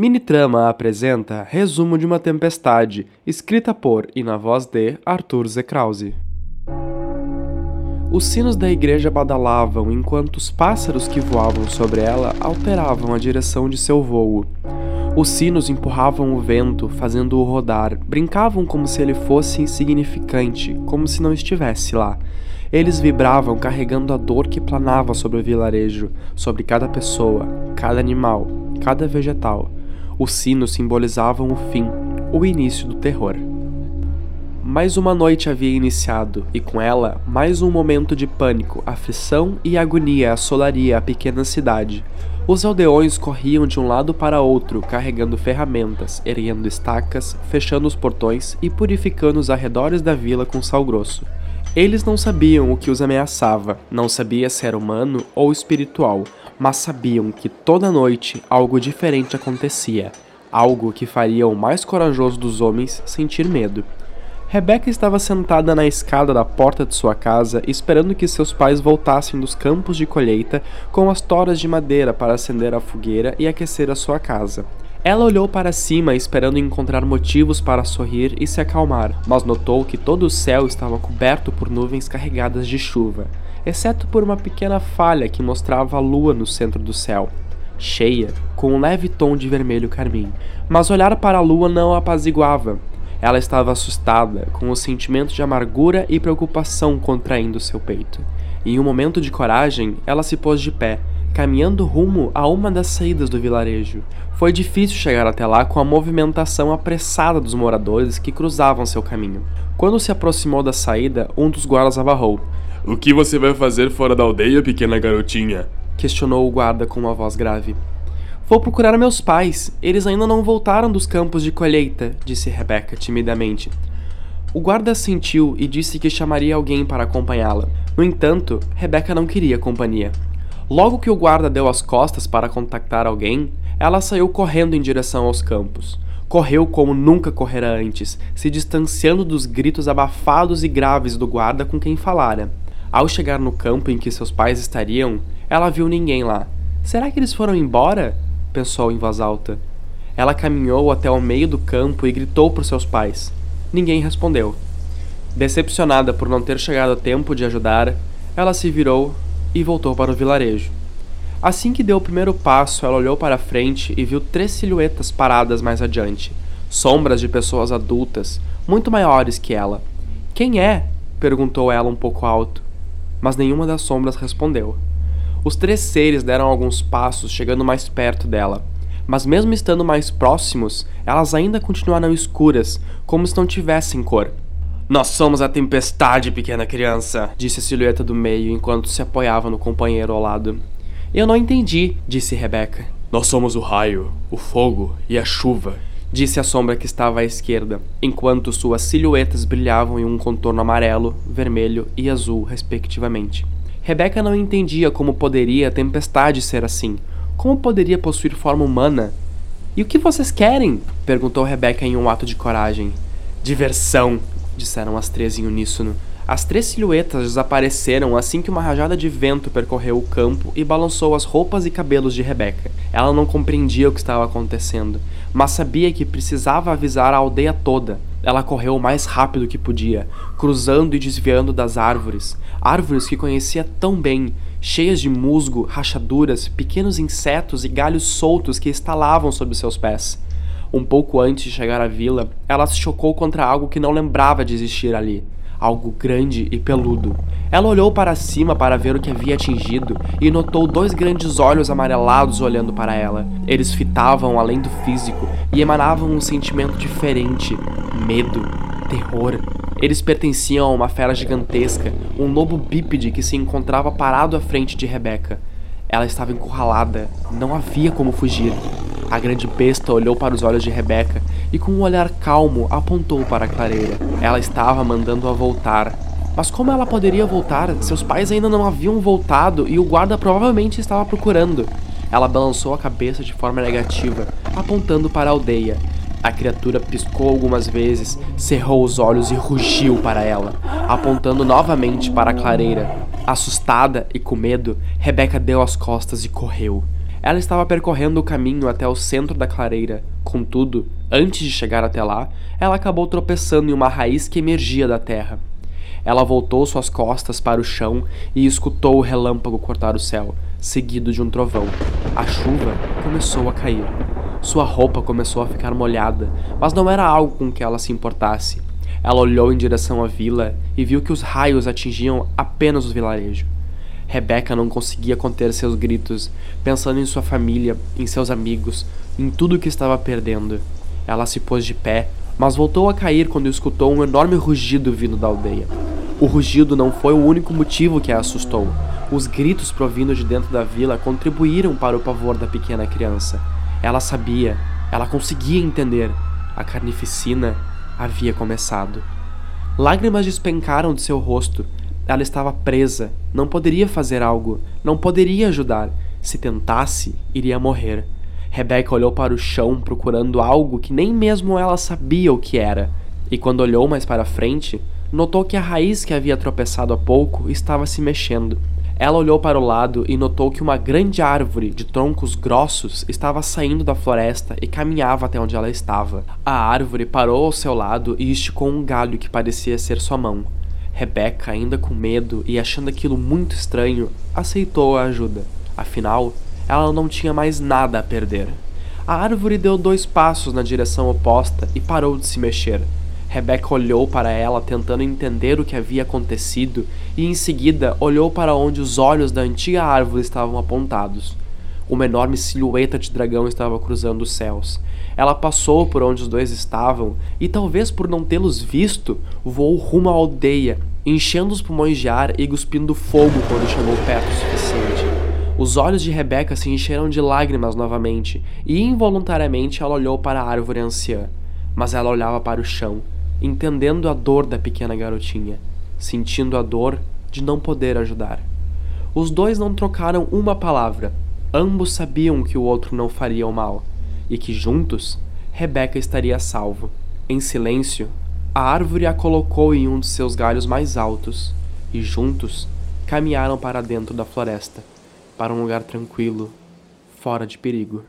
Minitrama apresenta Resumo de uma Tempestade, escrita por e na voz de Arthur Z. Os sinos da igreja badalavam enquanto os pássaros que voavam sobre ela alteravam a direção de seu vôo. Os sinos empurravam o vento, fazendo-o rodar, brincavam como se ele fosse insignificante, como se não estivesse lá. Eles vibravam carregando a dor que planava sobre o vilarejo, sobre cada pessoa, cada animal, cada vegetal. Os sinos simbolizavam o fim, o início do terror. Mais uma noite havia iniciado, e com ela, mais um momento de pânico, aflição e agonia assolaria a pequena cidade. Os aldeões corriam de um lado para outro, carregando ferramentas, erguendo estacas, fechando os portões e purificando os arredores da vila com sal grosso. Eles não sabiam o que os ameaçava, não sabia se era humano ou espiritual, mas sabiam que toda noite algo diferente acontecia, algo que faria o mais corajoso dos homens sentir medo. Rebeca estava sentada na escada da porta de sua casa, esperando que seus pais voltassem dos campos de colheita com as toras de madeira para acender a fogueira e aquecer a sua casa. Ela olhou para cima esperando encontrar motivos para sorrir e se acalmar, mas notou que todo o céu estava coberto por nuvens carregadas de chuva, exceto por uma pequena falha que mostrava a lua no centro do céu, cheia, com um leve tom de vermelho carmim. Mas olhar para a lua não a apaziguava. Ela estava assustada, com o sentimento de amargura e preocupação contraindo seu peito. Em um momento de coragem, ela se pôs de pé, caminhando rumo a uma das saídas do vilarejo. Foi difícil chegar até lá com a movimentação apressada dos moradores que cruzavam seu caminho. Quando se aproximou da saída, um dos guardas abarrou. O que você vai fazer fora da aldeia, pequena garotinha? Questionou o guarda com uma voz grave. Vou procurar meus pais. Eles ainda não voltaram dos campos de colheita, disse Rebecca timidamente. O guarda sentiu e disse que chamaria alguém para acompanhá-la. No entanto, Rebecca não queria companhia. Logo que o guarda deu as costas para contactar alguém, ela saiu correndo em direção aos campos. Correu como nunca correra antes, se distanciando dos gritos abafados e graves do guarda com quem falara. Ao chegar no campo em que seus pais estariam, ela viu ninguém lá. Será que eles foram embora? pensou em voz alta. Ela caminhou até o meio do campo e gritou por seus pais. Ninguém respondeu. Decepcionada por não ter chegado a tempo de ajudar, ela se virou e voltou para o vilarejo. Assim que deu o primeiro passo, ela olhou para frente e viu três silhuetas paradas mais adiante. Sombras de pessoas adultas, muito maiores que ela. Quem é? perguntou ela um pouco alto. Mas nenhuma das sombras respondeu. Os três seres deram alguns passos, chegando mais perto dela. Mas mesmo estando mais próximos, elas ainda continuaram escuras, como se não tivessem cor. Nós somos a tempestade, pequena criança, disse a silhueta do meio enquanto se apoiava no companheiro ao lado. Eu não entendi, disse Rebeca. Nós somos o raio, o fogo e a chuva, disse a sombra que estava à esquerda, enquanto suas silhuetas brilhavam em um contorno amarelo, vermelho e azul, respectivamente. Rebeca não entendia como poderia a tempestade ser assim. Como poderia possuir forma humana? E o que vocês querem? perguntou Rebeca em um ato de coragem. Diversão, disseram as três em uníssono. As três silhuetas desapareceram assim que uma rajada de vento percorreu o campo e balançou as roupas e cabelos de Rebeca. Ela não compreendia o que estava acontecendo, mas sabia que precisava avisar a aldeia toda. Ela correu o mais rápido que podia, cruzando e desviando das árvores, árvores que conhecia tão bem, cheias de musgo, rachaduras, pequenos insetos e galhos soltos que estalavam sob seus pés. Um pouco antes de chegar à vila, ela se chocou contra algo que não lembrava de existir ali algo grande e peludo. Ela olhou para cima para ver o que havia atingido e notou dois grandes olhos amarelados olhando para ela. Eles fitavam além do físico e emanavam um sentimento diferente: medo, terror. Eles pertenciam a uma fera gigantesca, um lobo bípede que se encontrava parado à frente de Rebeca. Ela estava encurralada, não havia como fugir. A grande besta olhou para os olhos de Rebeca e, com um olhar calmo, apontou para a clareira. Ela estava mandando-a voltar. Mas como ela poderia voltar? Seus pais ainda não haviam voltado e o guarda provavelmente estava procurando. Ela balançou a cabeça de forma negativa, apontando para a aldeia. A criatura piscou algumas vezes, cerrou os olhos e rugiu para ela, apontando novamente para a clareira. Assustada e com medo, Rebeca deu as costas e correu. Ela estava percorrendo o caminho até o centro da clareira. Contudo, antes de chegar até lá, ela acabou tropeçando em uma raiz que emergia da terra. Ela voltou suas costas para o chão e escutou o relâmpago cortar o céu, seguido de um trovão. A chuva começou a cair. Sua roupa começou a ficar molhada, mas não era algo com que ela se importasse. Ela olhou em direção à vila e viu que os raios atingiam apenas o vilarejo. Rebecca não conseguia conter seus gritos, pensando em sua família, em seus amigos, em tudo que estava perdendo. Ela se pôs de pé, mas voltou a cair quando escutou um enorme rugido vindo da aldeia. O rugido não foi o único motivo que a assustou. Os gritos provindo de dentro da vila contribuíram para o pavor da pequena criança. Ela sabia, ela conseguia entender. A carnificina havia começado. Lágrimas despencaram de seu rosto ela estava presa, não poderia fazer algo, não poderia ajudar. Se tentasse, iria morrer. Rebecca olhou para o chão procurando algo que nem mesmo ela sabia o que era. E quando olhou mais para frente, notou que a raiz que havia tropeçado há pouco estava se mexendo. Ela olhou para o lado e notou que uma grande árvore de troncos grossos estava saindo da floresta e caminhava até onde ela estava. A árvore parou ao seu lado e esticou um galho que parecia ser sua mão. Rebecca, ainda com medo e achando aquilo muito estranho, aceitou a ajuda. Afinal, ela não tinha mais nada a perder. A árvore deu dois passos na direção oposta e parou de se mexer. Rebecca olhou para ela tentando entender o que havia acontecido e em seguida olhou para onde os olhos da antiga árvore estavam apontados. Uma enorme silhueta de dragão estava cruzando os céus. Ela passou por onde os dois estavam e, talvez por não tê-los visto, voou rumo à aldeia, enchendo os pulmões de ar e cuspindo fogo quando chegou perto o suficiente. Os olhos de Rebeca se encheram de lágrimas novamente e, involuntariamente, ela olhou para a árvore anciã. Mas ela olhava para o chão, entendendo a dor da pequena garotinha, sentindo a dor de não poder ajudar. Os dois não trocaram uma palavra, Ambos sabiam que o outro não faria o mal e que juntos Rebeca estaria salvo. Em silêncio, a árvore a colocou em um de seus galhos mais altos e juntos caminharam para dentro da floresta, para um lugar tranquilo, fora de perigo.